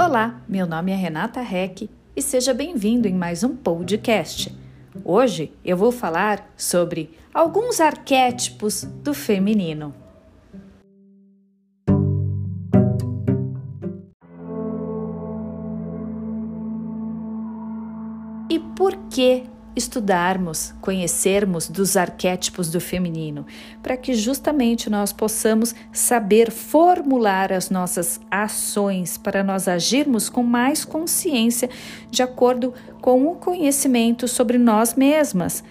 Olá, meu nome é Renata Reck e seja bem-vindo em mais um podcast. Hoje eu vou falar sobre alguns arquétipos do feminino. E por que estudarmos, conhecermos dos arquétipos do feminino, para que justamente nós possamos saber formular as nossas ações para nós agirmos com mais consciência de acordo com o conhecimento sobre nós mesmas,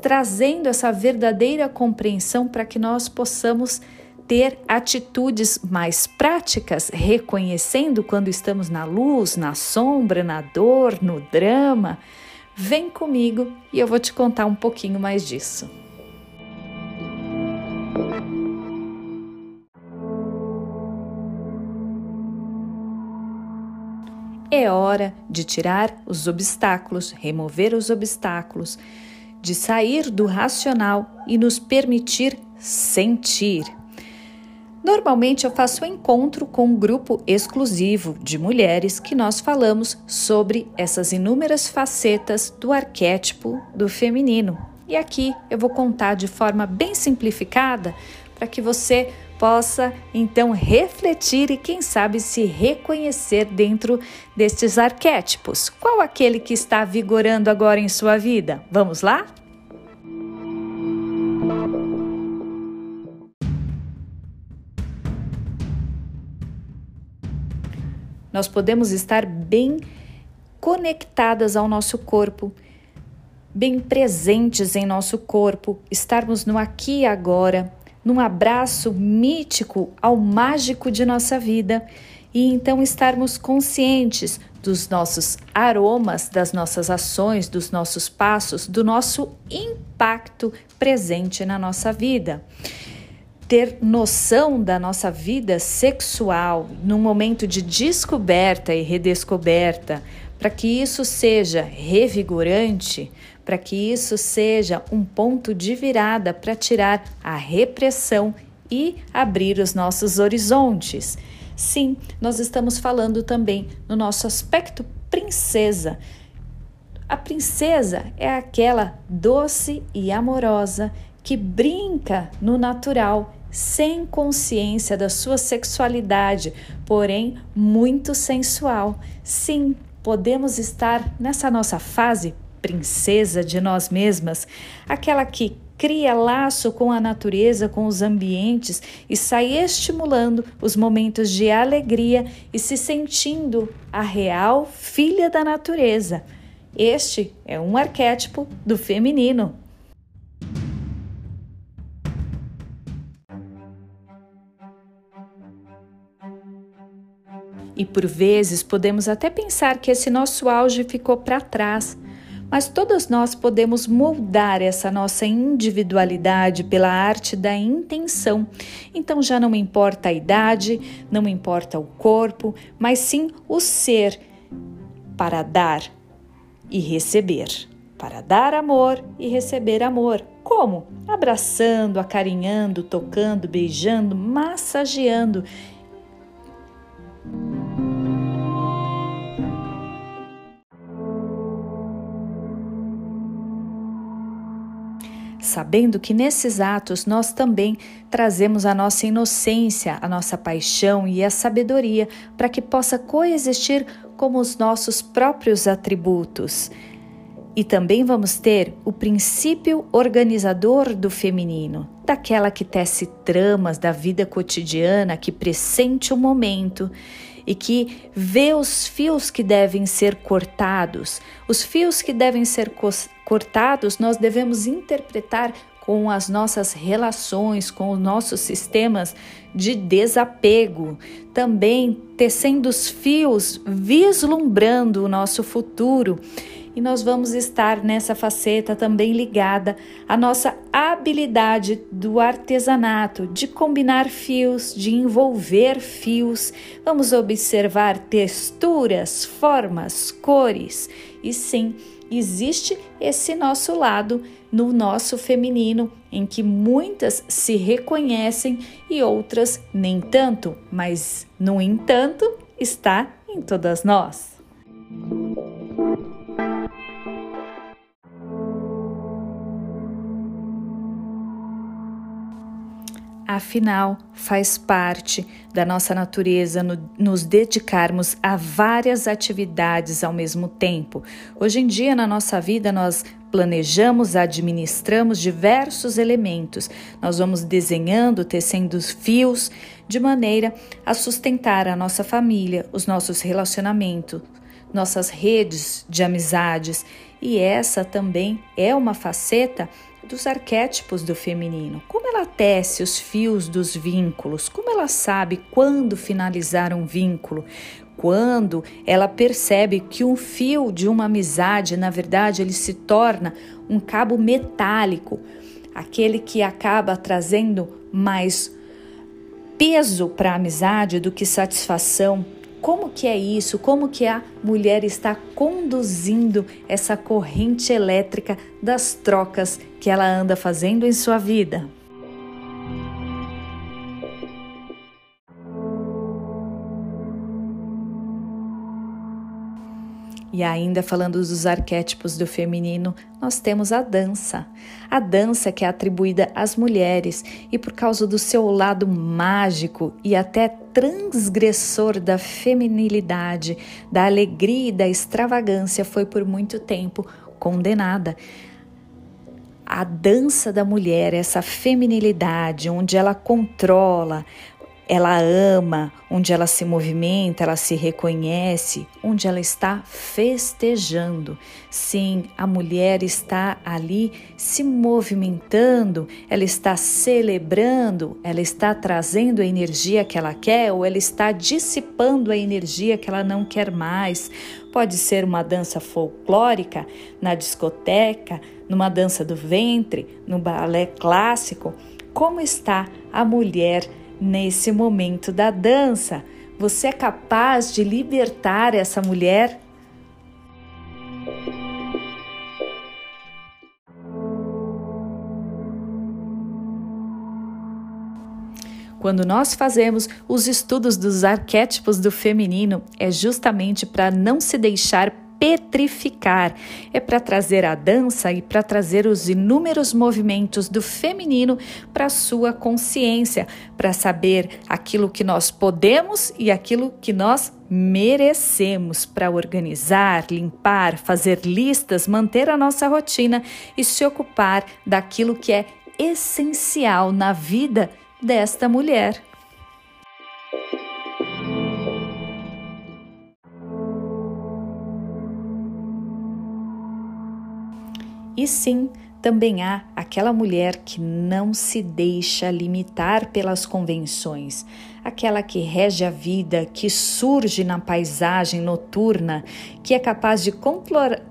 trazendo essa verdadeira compreensão para que nós possamos ter atitudes mais práticas, reconhecendo quando estamos na luz, na sombra, na dor, no drama Vem comigo e eu vou te contar um pouquinho mais disso. É hora de tirar os obstáculos, remover os obstáculos, de sair do racional e nos permitir sentir. Normalmente eu faço um encontro com um grupo exclusivo de mulheres que nós falamos sobre essas inúmeras facetas do arquétipo do feminino. E aqui eu vou contar de forma bem simplificada para que você possa então refletir e quem sabe se reconhecer dentro destes arquétipos. Qual aquele que está vigorando agora em sua vida? Vamos lá? Nós podemos estar bem conectadas ao nosso corpo, bem presentes em nosso corpo, estarmos no aqui e agora, num abraço mítico ao mágico de nossa vida e então estarmos conscientes dos nossos aromas, das nossas ações, dos nossos passos, do nosso impacto presente na nossa vida ter noção da nossa vida sexual num momento de descoberta e redescoberta, para que isso seja revigorante, para que isso seja um ponto de virada para tirar a repressão e abrir os nossos horizontes. Sim, nós estamos falando também no nosso aspecto princesa. A princesa é aquela doce e amorosa que brinca no natural sem consciência da sua sexualidade, porém muito sensual. Sim, podemos estar nessa nossa fase princesa de nós mesmas, aquela que cria laço com a natureza, com os ambientes e sai estimulando os momentos de alegria e se sentindo a real filha da natureza. Este é um arquétipo do feminino. E por vezes podemos até pensar que esse nosso auge ficou para trás, mas todas nós podemos moldar essa nossa individualidade pela arte da intenção. Então já não importa a idade, não importa o corpo, mas sim o ser para dar e receber. Para dar amor e receber amor. Como? Abraçando, acarinhando, tocando, beijando, massageando sabendo que nesses atos nós também trazemos a nossa inocência, a nossa paixão e a sabedoria para que possa coexistir como os nossos próprios atributos. E também vamos ter o princípio organizador do feminino, daquela que tece tramas da vida cotidiana, que pressente o momento e que vê os fios que devem ser cortados. Os fios que devem ser cortados nós devemos interpretar com as nossas relações, com os nossos sistemas de desapego, também tecendo os fios, vislumbrando o nosso futuro e nós vamos estar nessa faceta também ligada à nossa habilidade do artesanato, de combinar fios, de envolver fios. Vamos observar texturas, formas, cores e sim, existe esse nosso lado no nosso feminino, em que muitas se reconhecem e outras nem tanto, mas no entanto está em todas nós. Afinal, faz parte da nossa natureza no, nos dedicarmos a várias atividades ao mesmo tempo. Hoje em dia, na nossa vida, nós planejamos, administramos diversos elementos. Nós vamos desenhando, tecendo fios de maneira a sustentar a nossa família, os nossos relacionamentos, nossas redes de amizades. E essa também é uma faceta dos arquétipos do feminino. Como ela tece os fios dos vínculos? Como ela sabe quando finalizar um vínculo? Quando ela percebe que um fio de uma amizade, na verdade, ele se torna um cabo metálico, aquele que acaba trazendo mais peso para a amizade do que satisfação, como que é isso? Como que a mulher está conduzindo essa corrente elétrica das trocas que ela anda fazendo em sua vida? E ainda falando dos arquétipos do feminino, nós temos a dança. A dança que é atribuída às mulheres e por causa do seu lado mágico e até transgressor da feminilidade, da alegria e da extravagância, foi por muito tempo condenada. A dança da mulher, essa feminilidade, onde ela controla, ela ama, onde ela se movimenta, ela se reconhece, onde ela está festejando. Sim, a mulher está ali se movimentando, ela está celebrando, ela está trazendo a energia que ela quer ou ela está dissipando a energia que ela não quer mais. Pode ser uma dança folclórica na discoteca, numa dança do ventre, no balé clássico. Como está a mulher? Nesse momento da dança, você é capaz de libertar essa mulher? Quando nós fazemos os estudos dos arquétipos do feminino, é justamente para não se deixar petrificar. É para trazer a dança e para trazer os inúmeros movimentos do feminino para sua consciência, para saber aquilo que nós podemos e aquilo que nós merecemos para organizar, limpar, fazer listas, manter a nossa rotina e se ocupar daquilo que é essencial na vida desta mulher. E sim, também há aquela mulher que não se deixa limitar pelas convenções, aquela que rege a vida, que surge na paisagem noturna, que é capaz de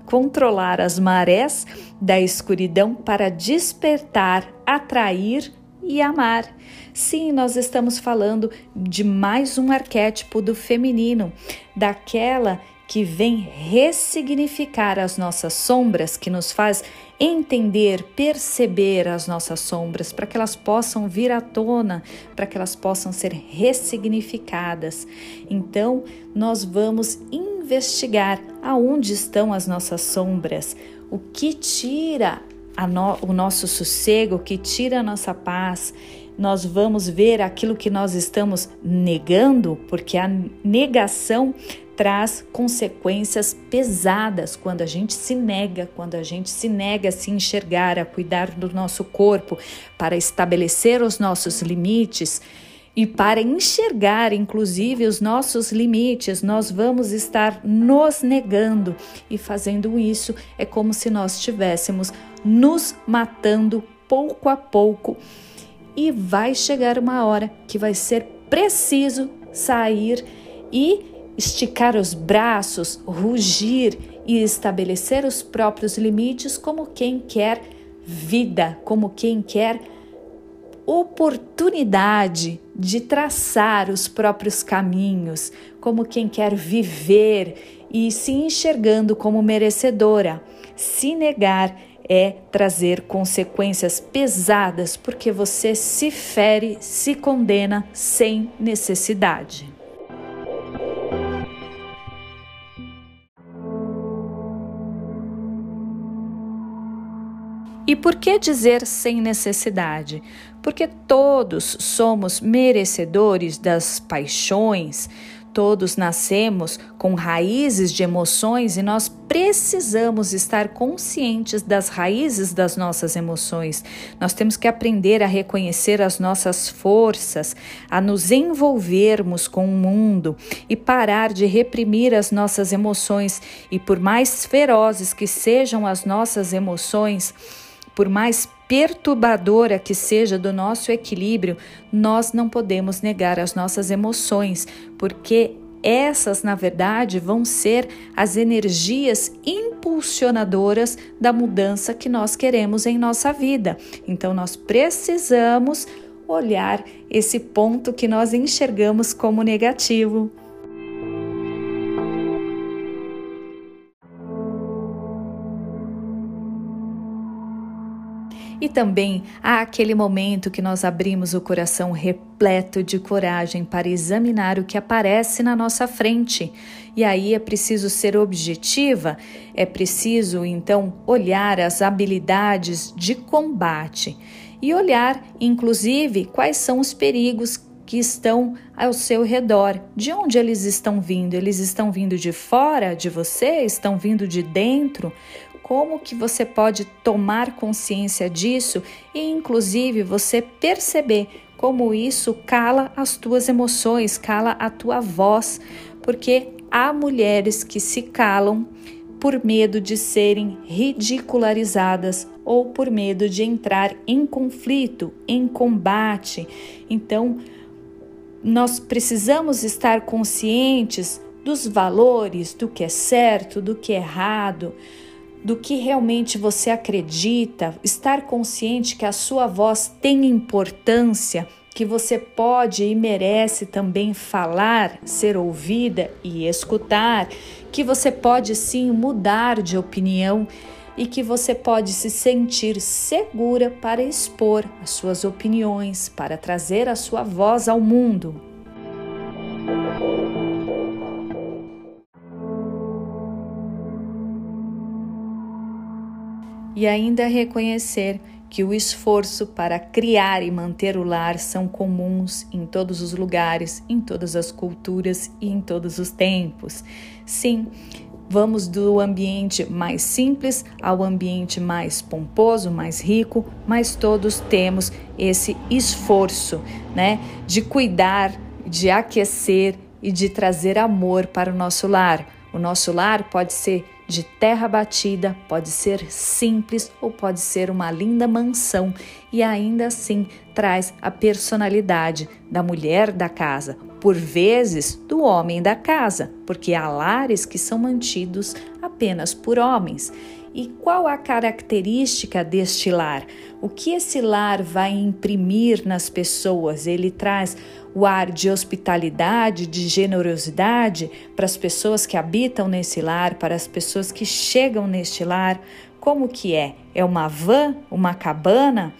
controlar as marés da escuridão para despertar, atrair e amar. Sim, nós estamos falando de mais um arquétipo do feminino, daquela que vem ressignificar as nossas sombras, que nos faz entender, perceber as nossas sombras, para que elas possam vir à tona, para que elas possam ser ressignificadas. Então, nós vamos investigar aonde estão as nossas sombras, o que tira no, o nosso sossego, o que tira a nossa paz nós vamos ver aquilo que nós estamos negando, porque a negação traz consequências pesadas quando a gente se nega, quando a gente se nega a se enxergar, a cuidar do nosso corpo, para estabelecer os nossos limites e para enxergar, inclusive, os nossos limites, nós vamos estar nos negando e fazendo isso é como se nós estivéssemos nos matando pouco a pouco. E vai chegar uma hora que vai ser preciso sair e esticar os braços, rugir e estabelecer os próprios limites como quem quer vida, como quem quer oportunidade de traçar os próprios caminhos, como quem quer viver e se enxergando como merecedora. Se negar é trazer consequências pesadas porque você se fere, se condena sem necessidade. E por que dizer sem necessidade? Porque todos somos merecedores das paixões, Todos nascemos com raízes de emoções e nós precisamos estar conscientes das raízes das nossas emoções. Nós temos que aprender a reconhecer as nossas forças, a nos envolvermos com o mundo e parar de reprimir as nossas emoções. E por mais ferozes que sejam as nossas emoções, por mais perturbadora que seja do nosso equilíbrio, nós não podemos negar as nossas emoções, porque essas, na verdade, vão ser as energias impulsionadoras da mudança que nós queremos em nossa vida. Então, nós precisamos olhar esse ponto que nós enxergamos como negativo. E também há aquele momento que nós abrimos o coração repleto de coragem para examinar o que aparece na nossa frente. E aí é preciso ser objetiva, é preciso então olhar as habilidades de combate e olhar, inclusive, quais são os perigos que estão ao seu redor. De onde eles estão vindo? Eles estão vindo de fora de você? Estão vindo de dentro? Como que você pode tomar consciência disso e inclusive você perceber como isso cala as tuas emoções, cala a tua voz, porque há mulheres que se calam por medo de serem ridicularizadas ou por medo de entrar em conflito, em combate. Então, nós precisamos estar conscientes dos valores, do que é certo, do que é errado, do que realmente você acredita, estar consciente que a sua voz tem importância, que você pode e merece também falar, ser ouvida e escutar, que você pode sim mudar de opinião e que você pode se sentir segura para expor as suas opiniões, para trazer a sua voz ao mundo. E ainda reconhecer que o esforço para criar e manter o lar são comuns em todos os lugares, em todas as culturas e em todos os tempos. Sim, vamos do ambiente mais simples ao ambiente mais pomposo, mais rico, mas todos temos esse esforço, né, de cuidar, de aquecer e de trazer amor para o nosso lar. O nosso lar pode ser de terra batida, pode ser simples ou pode ser uma linda mansão e ainda assim traz a personalidade da mulher da casa, por vezes do homem da casa, porque há lares que são mantidos apenas por homens. E qual a característica deste lar? O que esse lar vai imprimir nas pessoas? Ele traz o ar de hospitalidade, de generosidade para as pessoas que habitam nesse lar, para as pessoas que chegam neste lar. Como que é? É uma van, uma cabana?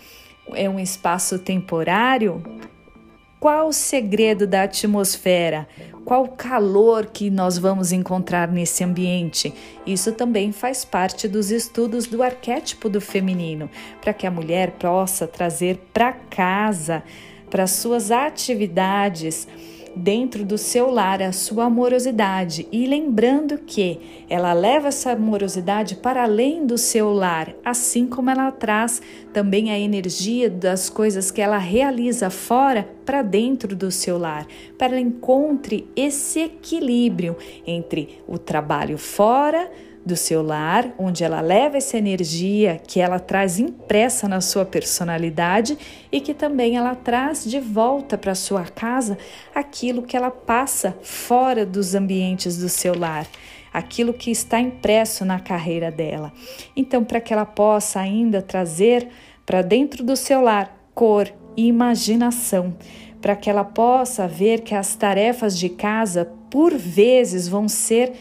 É um espaço temporário? Qual o segredo da atmosfera? Qual o calor que nós vamos encontrar nesse ambiente? Isso também faz parte dos estudos do arquétipo do feminino, para que a mulher possa trazer para casa para suas atividades dentro do seu lar a sua amorosidade e lembrando que ela leva essa amorosidade para além do seu lar, assim como ela traz também a energia das coisas que ela realiza fora para dentro do seu lar, para ela encontre esse equilíbrio entre o trabalho fora do seu lar, onde ela leva essa energia que ela traz impressa na sua personalidade e que também ela traz de volta para sua casa aquilo que ela passa fora dos ambientes do seu lar, aquilo que está impresso na carreira dela. Então, para que ela possa ainda trazer para dentro do seu lar cor e imaginação, para que ela possa ver que as tarefas de casa por vezes vão ser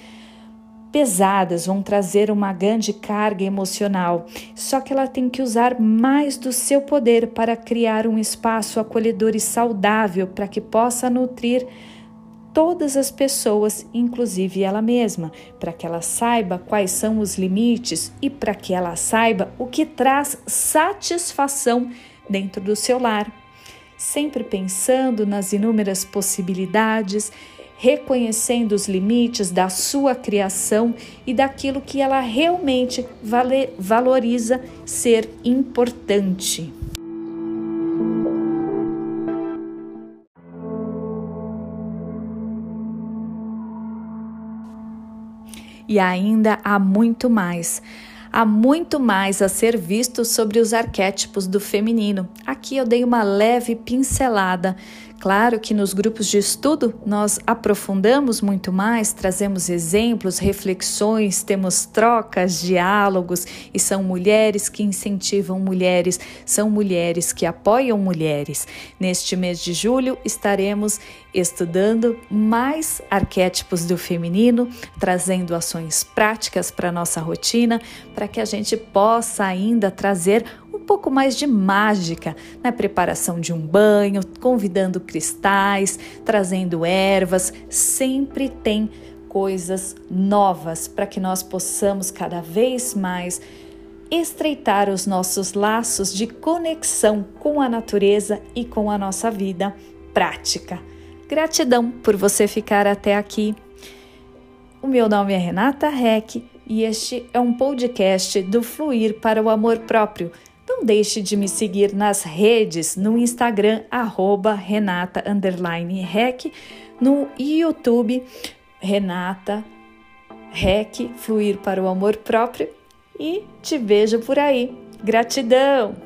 pesadas, vão trazer uma grande carga emocional. Só que ela tem que usar mais do seu poder para criar um espaço acolhedor e saudável para que possa nutrir todas as pessoas, inclusive ela mesma, para que ela saiba quais são os limites e para que ela saiba o que traz satisfação dentro do seu lar. Sempre pensando nas inúmeras possibilidades, reconhecendo os limites da sua criação e daquilo que ela realmente vale, valoriza ser importante. E ainda há muito mais. Há muito mais a ser visto sobre os arquétipos do feminino. Aqui eu dei uma leve pincelada Claro que nos grupos de estudo nós aprofundamos muito mais, trazemos exemplos, reflexões, temos trocas, diálogos e são mulheres que incentivam mulheres, são mulheres que apoiam mulheres. Neste mês de julho estaremos estudando mais arquétipos do feminino, trazendo ações práticas para nossa rotina, para que a gente possa ainda trazer pouco mais de mágica na preparação de um banho, convidando cristais, trazendo ervas, sempre tem coisas novas para que nós possamos cada vez mais estreitar os nossos laços de conexão com a natureza e com a nossa vida prática. Gratidão por você ficar até aqui. O meu nome é Renata Reck e este é um podcast do Fluir para o Amor Próprio não deixe de me seguir nas redes, no Instagram, arroba Renata Rec, no YouTube, Renata Rec, Fluir para o Amor Próprio. E te vejo por aí. Gratidão!